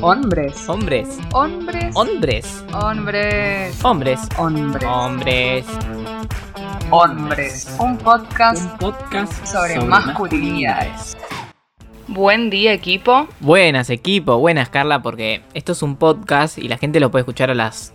Hombres. Hombres. Hombres. Hombres. Hombres. Hombres. Hombres. Hombres. Hombres. Un podcast Un podcast sobre masculinidades. Buen día equipo. Buenas equipo, buenas Carla, porque esto es un podcast y la gente lo puede escuchar a las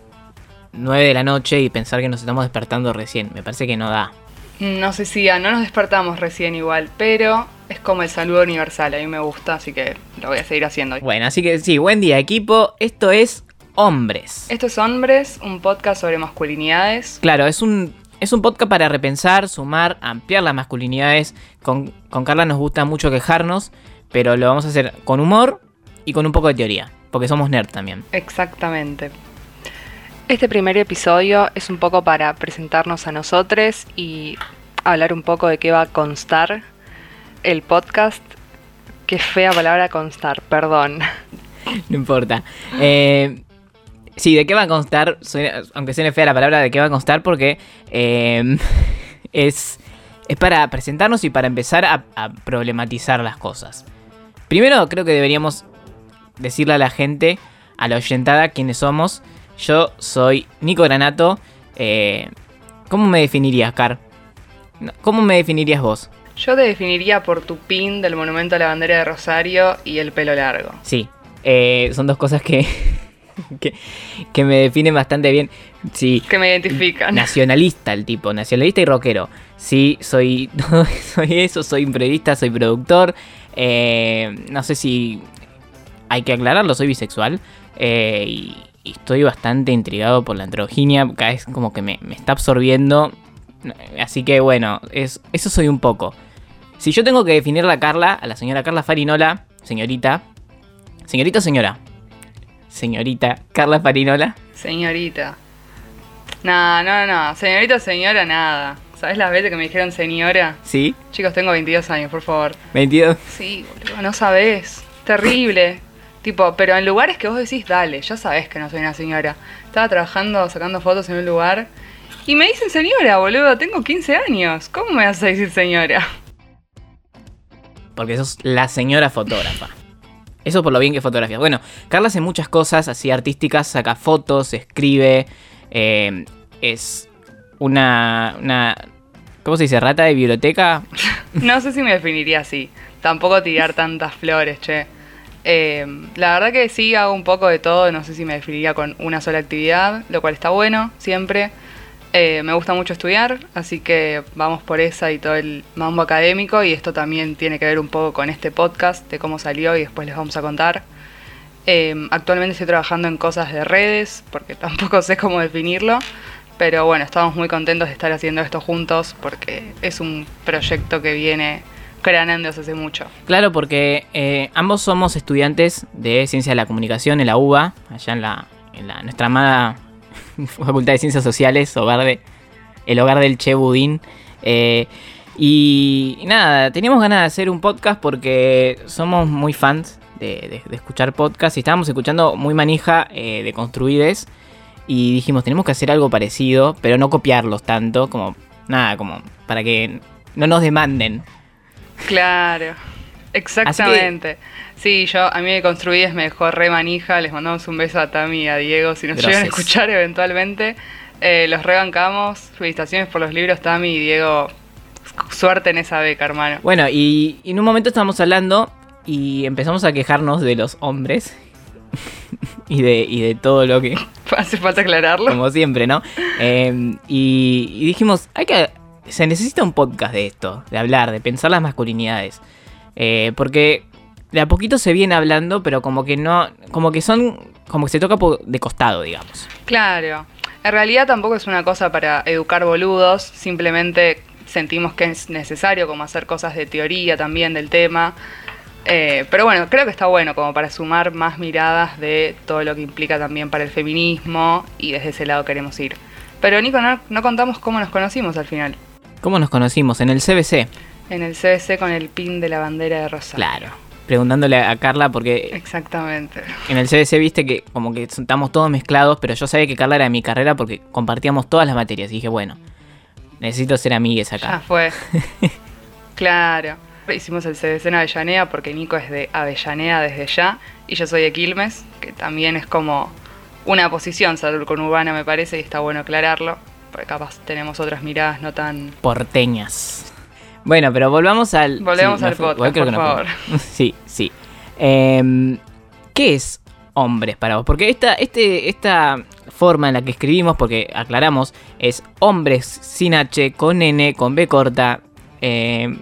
9 de la noche y pensar que nos estamos despertando recién. Me parece que no da. No sé si ya no nos despertamos recién igual, pero es como el saludo universal, a mí me gusta, así que lo voy a seguir haciendo. Bueno, así que sí, buen día equipo. Esto es Hombres. Esto es Hombres, un podcast sobre masculinidades. Claro, es un, es un podcast para repensar, sumar, ampliar las masculinidades. Con, con Carla nos gusta mucho quejarnos, pero lo vamos a hacer con humor y con un poco de teoría, porque somos nerd también. Exactamente. Este primer episodio es un poco para presentarnos a nosotros y hablar un poco de qué va a constar el podcast. Qué fea palabra constar, perdón. No importa. Eh, sí, ¿de qué va a constar? Aunque suene fea la palabra, ¿de qué va a constar? Porque eh, es, es para presentarnos y para empezar a, problematizar las cosas. Primero, creo que deberíamos decirle a la gente, a la oyentada, quiénes somos. Yo soy Nico Granato. Eh, ¿Cómo me definirías, Car? ¿Cómo me definirías vos? Yo te definiría por tu pin del monumento a la bandera de Rosario y el pelo largo. Sí, eh, son dos cosas que, que, que me definen bastante bien. Sí, Que me identifican. nacionalista el tipo, nacionalista y rockero. Sí, soy, soy eso, soy periodista, soy productor. eh, no sé si hay que aclararlo, soy bisexual. eh, y, y estoy bastante intrigado por la androginia. Cada vez como que me, me está absorbiendo. Así que bueno, es, eso soy un poco. Si yo tengo que definirla a Carla, a la señora Carla Farinola, señorita. Señorita o señora. Señorita Carla Farinola. Señorita. No, no, no. Señorita, señora, nada. ¿Sabes las veces que me dijeron señora? ¿Sí? Chicos, tengo 22 años, por favor. 22. Sí, boludo, no sabes. Terrible. Tipo, pero en lugares que vos decís, dale, ya sabes que no soy una señora. Estaba trabajando, sacando fotos en un lugar. Y me dicen señora, boludo, tengo 15 años. ¿Cómo me vas a decir señora? Porque sos la señora fotógrafa. Eso por lo bien que fotografías. Bueno, Carla hace muchas cosas así artísticas, saca fotos, escribe, eh, es una, una... ¿Cómo se dice? ¿Rata de biblioteca? No sé si me definiría así. Tampoco tirar tantas flores, che. Eh, la verdad que sí hago un poco de todo. No sé si me definiría con una sola actividad, lo cual está bueno, siempre. Eh, me gusta mucho estudiar, así que vamos por esa y todo el mambo académico. Y esto también tiene que ver un poco con este podcast, de cómo salió y después les vamos a contar. Eh, actualmente estoy trabajando en cosas de redes, porque tampoco sé cómo definirlo. Pero bueno, estamos muy contentos de estar haciendo esto juntos, porque es un proyecto que viene craneándose hace mucho. Claro, porque eh, ambos somos estudiantes de Ciencia de la Comunicación en la UBA, allá en la, en la nuestra amada Facultad de Ciencias Sociales, hogar de, el hogar del Che Budín. Eh, y, nada, teníamos ganas de hacer un podcast porque somos muy fans de escuchar podcasts y estábamos escuchando muy manija eh, de construides y dijimos, tenemos que hacer algo parecido, pero no copiarlos tanto, como nada, como para que no nos demanden. Claro, exactamente. Sí, yo a mí me construíes me dejó re manija. Les mandamos un beso a Tami y a Diego si nos Gracias. llegan a escuchar eventualmente. Eh, los rebancamos. Felicitaciones por los libros, Tami y Diego. Suerte en esa beca, hermano. Bueno, y, y en un momento estábamos hablando y empezamos a quejarnos de los hombres y, de, y de todo lo que, Hace falta aclararlo. como siempre, ¿no? Eh, y, y dijimos, hay que, se necesita un podcast de esto, de hablar, de pensar las masculinidades. Eh, porque de a poquito se viene hablando, pero como que no, como que son, como que se toca de costado, digamos. Claro. En realidad tampoco es una cosa para educar boludos, simplemente sentimos que es necesario como hacer cosas de teoría también del tema. Eh, pero bueno, creo que está bueno como para sumar más miradas de todo lo que implica también para el feminismo y desde ese lado queremos ir. Pero Nico, no, no contamos cómo nos conocimos al final. ¿Cómo nos conocimos? En el CBC. En el CBC con el pin de la bandera de Rosario. Claro. Preguntándole a Carla porque Exactamente. En el CBC viste que como que estamos todos mezclados, pero yo sabía que Carla era de mi carrera porque compartíamos todas las materias. Y dije, bueno, necesito ser amigues Ya acá. fue. claro. Hicimos el CDC en Avellaneda porque Nico es de Avellaneda desde ya y yo soy de Quilmes, que también es como una posición salud urbana me parece y está bueno aclararlo, porque capaz tenemos otras miradas no tan... Porteñas. Bueno, pero volvamos al... Volvemos no al fue- podcast, creo por que no favor. Sí, sí. Em, ¿Qué es hombres para vos? Porque esta, este, esta forma en la que escribimos, porque aclaramos, es hombres sin H, con N, con B corta. em,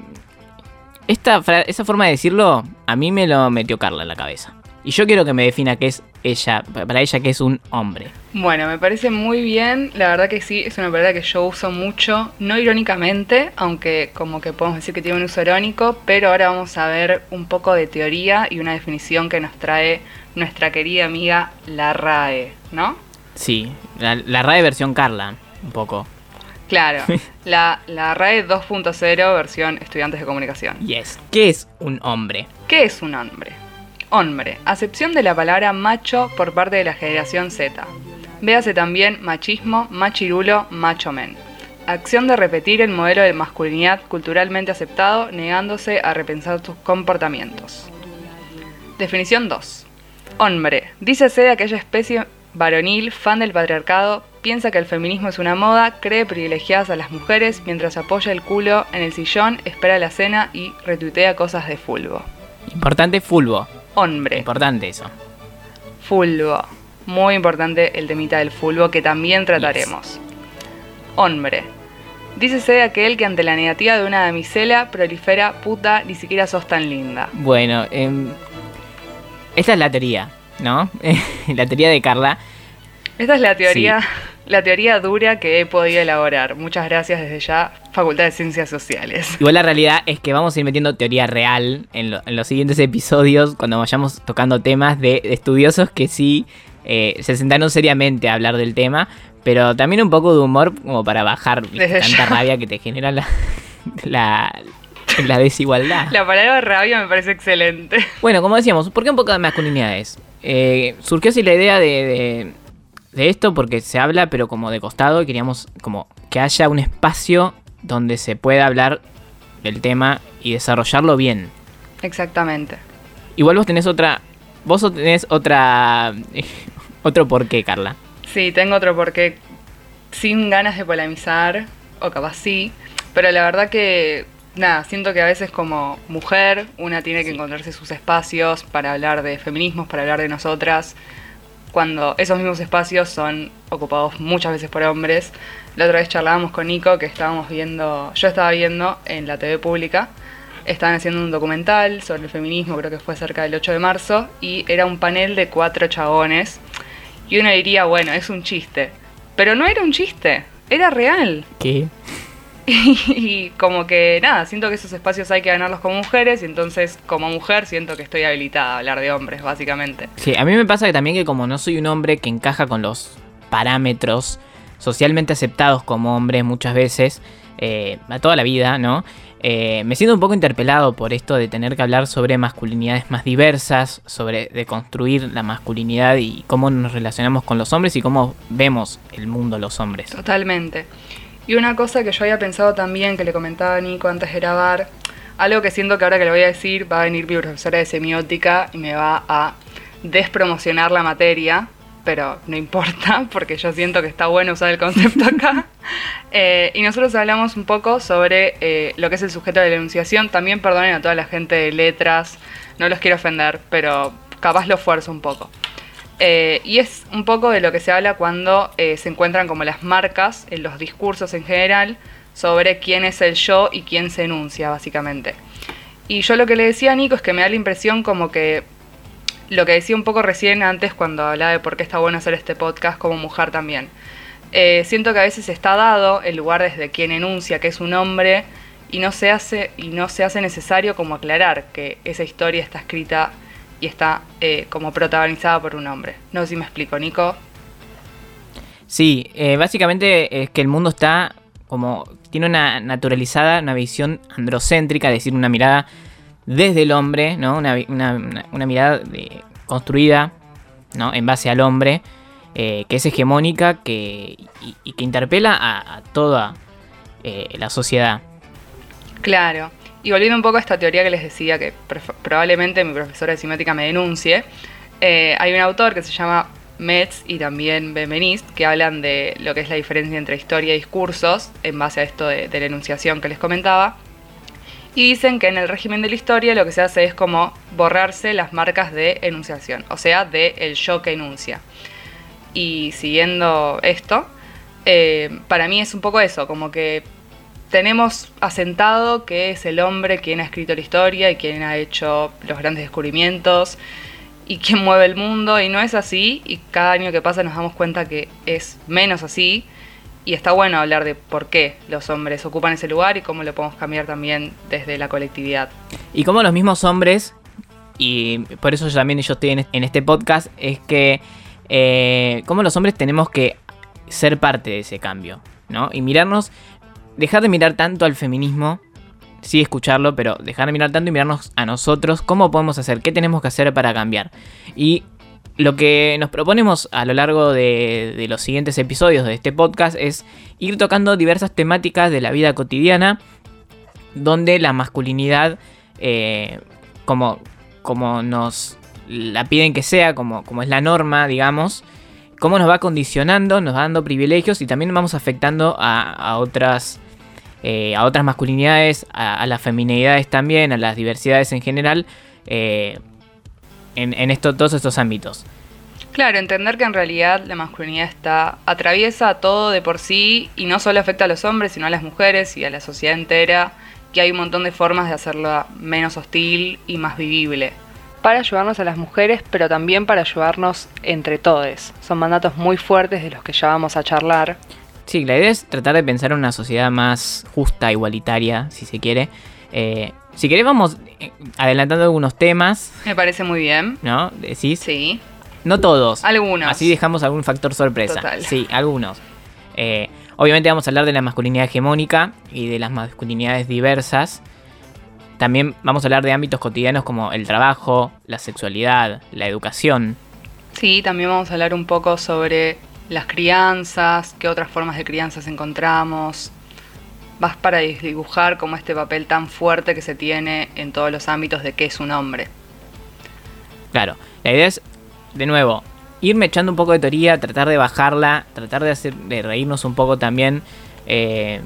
esta, esa forma de decirlo a mí me lo metió Carla en la cabeza. Y yo quiero que me defina qué es ella, para ella qué es un hombre. Bueno, me parece muy bien, la verdad que sí, es una palabra que yo uso mucho, no irónicamente, aunque como que podemos decir que tiene un uso irónico, pero ahora vamos a ver un poco de teoría y una definición que nos trae nuestra querida amiga la RAE, ¿no? Sí, la, la RAE versión Carla, un poco. Claro, la, la RAE 2.0 versión estudiantes de comunicación. Yes. ¿Qué es un hombre? ¿Qué es un hombre? Hombre, acepción de la palabra macho por parte de la generación Z. Véase también machismo, machirulo, macho men. Acción de repetir el modelo de masculinidad culturalmente aceptado, negándose a repensar sus comportamientos. Definición 2. Hombre, dícese de aquella especie varonil, fan del patriarcado, piensa que el feminismo es una moda, cree privilegiadas a las mujeres mientras apoya el culo en el sillón, espera la cena y retuitea cosas de fulbo. Importante fulbo. Hombre, Importante eso. fulbo. Muy importante el temita del fulbo que también trataremos. Hombre. Dícese de aquel que ante la negativa de una damisela prolifera puta, ni siquiera sos tan linda. Bueno, em, esta es la teoría, ¿no? la teoría de Carla. Esta es la teoría, la teoría dura que he podido elaborar. Muchas gracias desde ya, Facultad de Ciencias Sociales. Igual la realidad es que vamos a ir metiendo teoría real en, lo- en los siguientes episodios cuando vayamos tocando temas de, estudiosos que sí eh, se sentaron seriamente a hablar del tema, pero también un poco de humor como para bajar tanta ya. rabia que te genera la, la, la desigualdad. La palabra rabia me parece excelente. Bueno, como decíamos, ¿por qué un poco de masculinidades? Eh, surgió así la idea de, de- de esto porque se habla, pero como de costado, queríamos como que haya un espacio donde se pueda hablar del tema y desarrollarlo bien. Exactamente. Igual vos tenés otra. Vos tenés otra. otro porqué, Carla. Sí, tengo otro porque sin ganas de polemizar, o capaz sí, pero la verdad que, nada, siento que a veces como mujer una tiene que encontrarse sus espacios para hablar de feminismos, para hablar de nosotras, cuando esos mismos espacios son ocupados muchas veces por hombres. La otra vez charlábamos con Nico que estábamos viendo, yo estaba viendo en la TV pública, estaban haciendo un documental sobre el feminismo, creo que fue cerca del 8 de marzo, y era un panel de cuatro chabones. Y uno diría, bueno, es un chiste. Pero no era un chiste, era real. ¿Qué? Y como que nada, siento que esos espacios hay que ganarlos como mujeres y entonces como mujer siento que estoy habilitada a hablar de hombres, básicamente. Sí, a mí me pasa que también que como no soy un hombre que encaja con los parámetros socialmente aceptados como hombre muchas veces, eh, a toda la vida, ¿no? Eh, me siento un poco interpelado por esto de tener que hablar sobre masculinidades más diversas, sobre de construir la masculinidad y cómo nos relacionamos con los hombres y cómo vemos el mundo los hombres. Totalmente. Y una cosa que yo había pensado también, que le comentaba a Nico antes de grabar, algo que siento que ahora que lo voy a decir va a venir mi profesora de semiótica y me va a despromocionar la materia, pero no importa, porque yo siento que está bueno usar el concepto acá. Eh, y nosotros hablamos un poco sobre eh, lo que es el sujeto de la enunciación. También perdonen a toda la gente de letras, no los quiero ofender, pero capaz lo esfuerzo un poco. Eh, y es un poco de lo que se habla cuando eh, se encuentran como las marcas en los discursos en general sobre quién es el yo y quién se enuncia, básicamente. Y yo lo que le decía a Nico es que me da la impresión como que lo que decía un poco recién antes cuando hablaba de por qué está bueno hacer este podcast como mujer también. Eh, siento que a veces está dado el lugar desde quien enuncia que es un hombre y no se hace y no se hace necesario como aclarar que esa historia está escrita y está eh, como protagonizada por un hombre. No sé si me explico, Nico. Sí, eh, básicamente es que el mundo está como. tiene una naturalizada, una visión androcéntrica, es decir, una mirada desde el hombre, ¿no? Una, una- una- una mirada de- construida, ¿no? En base al hombre, eh, que es hegemónica que, y, y que interpela a, a toda eh, la sociedad. Claro. Y volviendo un poco a esta teoría que les decía, que probablemente mi profesora de semiótica me denuncie, eh, hay un autor que se llama Metz y también Benveniste que hablan de lo que es la diferencia entre historia y discursos en base a esto de, la enunciación que les comentaba. Y dicen que en el régimen de la historia lo que se hace es como borrarse las marcas de enunciación, o sea, de el yo que enuncia. Y siguiendo esto, eh, para mí es un poco eso, como que tenemos asentado que es el hombre quien ha escrito la historia y quien ha hecho los grandes descubrimientos y quien mueve el mundo y no es así y cada año que pasa nos damos cuenta que es menos así y está bueno hablar de por qué los hombres ocupan ese lugar y cómo lo podemos cambiar también desde la colectividad. Y como los mismos hombres, y por eso yo también yo estoy en, este podcast, es que eh, como los hombres tenemos que ser parte de ese cambio, ¿no? Y mirarnos, dejar de mirar tanto al feminismo, sí escucharlo, pero dejar de mirar tanto y mirarnos a nosotros, cómo podemos hacer, qué tenemos que hacer para cambiar. Y lo que nos proponemos a lo largo de, los siguientes episodios de este podcast es ir tocando diversas temáticas de la vida cotidiana donde la masculinidad, eh, como, como nos la piden que sea, como, como es la norma, digamos, cómo nos va condicionando, nos va dando privilegios y también vamos afectando a, a otras, eh, a otras masculinidades, a, a las feminidades también, a las diversidades en general, eh, en, en esto, todos estos ámbitos. Claro, entender que en realidad la masculinidad está atraviesa todo de por sí y no solo afecta a los hombres, sino a las mujeres y a la sociedad entera, que hay un montón de formas de hacerla menos hostil y más vivible. Para ayudarnos a las mujeres, pero también para ayudarnos entre todos. Son mandatos muy fuertes de los que ya vamos a charlar. Sí, la idea es tratar de pensar en una sociedad más justa, igualitaria, si se quiere. Eh, si querés vamos eh, adelantando algunos temas, Me parece muy bien. ¿no? Decís. Sí. No todos. Algunos. Así dejamos algún factor sorpresa. Total. Sí, algunos. Eh, obviamente vamos a hablar de la masculinidad hegemónica y de las masculinidades diversas. También vamos a hablar de ámbitos cotidianos como el trabajo, la sexualidad, la educación. Sí, también vamos a hablar un poco sobre las crianzas, qué otras formas de crianzas encontramos. Vas para dibujar como este papel tan fuerte que se tiene en todos los ámbitos de qué es un hombre. Claro, la idea es, de nuevo, irme echando un poco de teoría, tratar de bajarla, tratar de, hacer, de reírnos un poco también eh,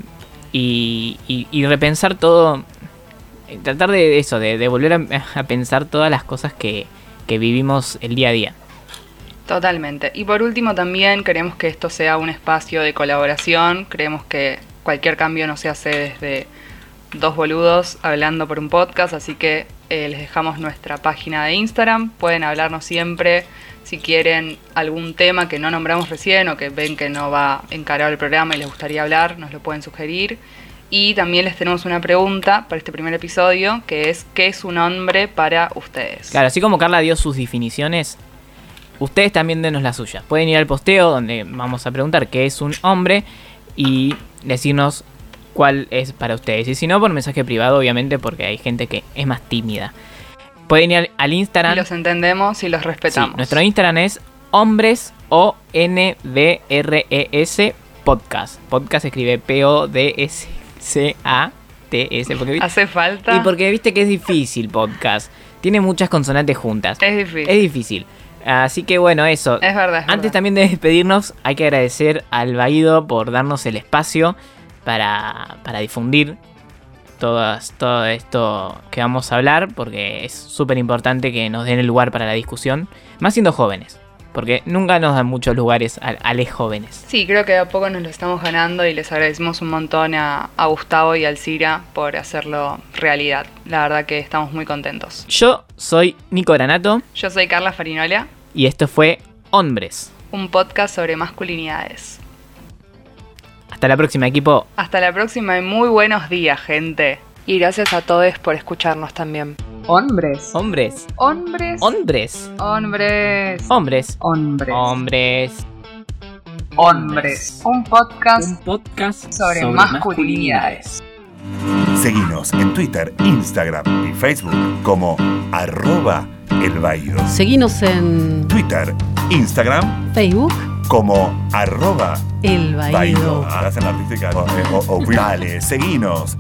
y, repensar todo, tratar de eso, de, de volver a, a pensar todas las cosas que, que vivimos el día a día. Totalmente. Y por último también queremos que esto sea un espacio de colaboración. Creemos que cualquier cambio no se hace desde dos boludos hablando por un podcast, así que eh, les dejamos nuestra página de Instagram. Pueden hablarnos siempre si quieren algún tema que no nombramos recién o que ven que no va encarado el programa y les gustaría hablar, nos lo pueden sugerir. Y también les tenemos una pregunta para este primer episodio, que es ¿qué es un hombre para ustedes? Claro, así como Carla dio sus definiciones, ustedes también denos las suyas. Pueden ir al posteo donde vamos a preguntar qué es un hombre y decirnos cuál es para ustedes. Y si no, por mensaje privado, obviamente, porque hay gente que es más tímida. Pueden ir al, al Y Instagram. los entendemos y los Sí, respetamos. nuestro Instagram es hombres o n b r e s podcast. Podcast se escribe P O D S C A T S porque ¿Hace falta? y porque viste que es difícil podcast. Tiene muchas consonantes juntas. Es difícil. Es difícil. Así que bueno, eso. Es verdad. es Antes verdad. también de despedirnos, hay que agradecer al Baído por darnos el espacio para, para difundir todas, todo esto que vamos a hablar, porque es súper importante que nos den el lugar para la discusión, más siendo jóvenes, porque nunca nos dan muchos lugares a, a les jóvenes. Sí, creo que de a poco nos lo estamos ganando y les agradecemos un montón a, a Gustavo y a Alcira por hacerlo realidad. La verdad que estamos muy contentos. Yo soy Nico Granato Yo soy Carla Farinola, y esto fue Hombres. un podcast sobre masculinidades. Hasta la próxima, equipo. Hasta la próxima y muy buenos días, gente. Y gracias a todos por escucharnos también. Hombres. Hombres. Hombres. Hombres. Hombres. Hombres. Hombres. Hombres. Hombres. Un podcast Un podcast sobre, masculinidades. Seguinos en Twitter, Instagram y Facebook como arroba elbaído. Seguinos en Twitter, Instagram Facebook, como arroba El baído. Baído. Hacen la artística. O- o- o- Dale, seguinos.